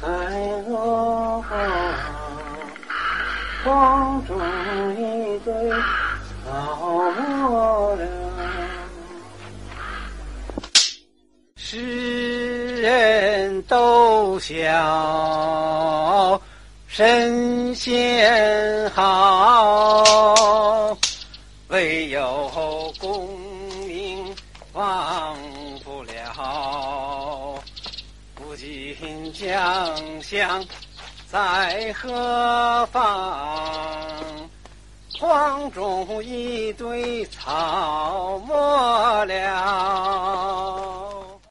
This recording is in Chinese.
海落黄中一堆草没了。世人都晓神仙好，唯有功名忘新疆乡在何方？荒中一堆草木。